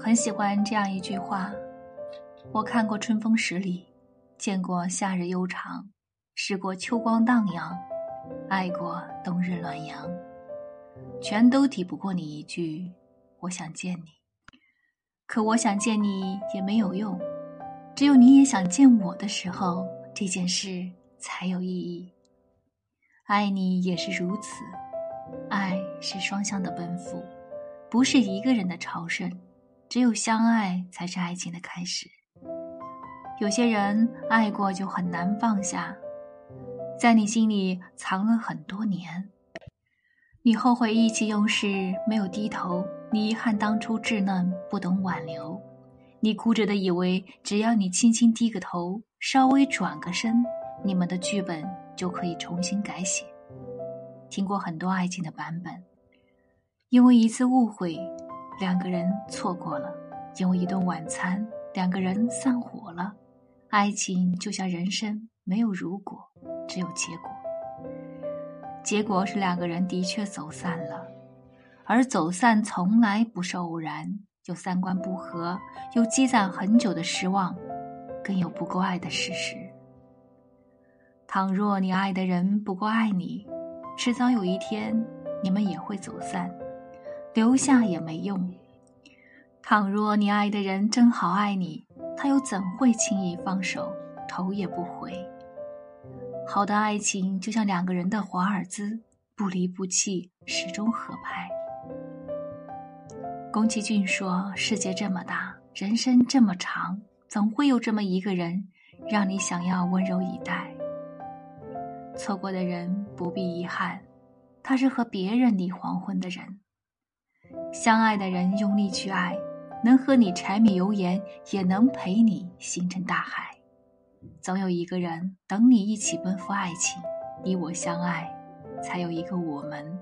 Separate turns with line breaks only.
很喜欢这样一句话：我看过春风十里，见过夏日悠长，试过秋光荡漾，爱过冬日暖阳，全都抵不过你一句“我想见你”。可我想见你也没有用，只有你也想见我的时候，这件事才有意义。爱你也是如此，爱是双向的奔赴，不是一个人的朝圣。只有相爱才是爱情的开始。有些人爱过就很难放下，在你心里藏了很多年。你后悔意气用事，没有低头；你遗憾当初稚嫩，不懂挽留；你固执的以为，只要你轻轻低个头，稍微转个身，你们的剧本就可以重新改写。听过很多爱情的版本，因为一次误会。两个人错过了，因为一顿晚餐，两个人散伙了。爱情就像人生，没有如果，只有结果。结果是两个人的确走散了，而走散从来不是偶然。有三观不合，有积攒很久的失望，更有不够爱的事实。倘若你爱的人不够爱你，迟早有一天，你们也会走散。留下也没用。倘若你爱的人正好爱你，他又怎会轻易放手，头也不回？好的爱情就像两个人的华尔兹，不离不弃，始终合拍。宫崎骏说：“世界这么大，人生这么长，总会有这么一个人，让你想要温柔以待。错过的人不必遗憾，他是和别人离黄昏的人。”相爱的人用力去爱，能和你柴米油盐，也能陪你星辰大海。总有一个人等你一起奔赴爱情，你我相爱，才有一个我们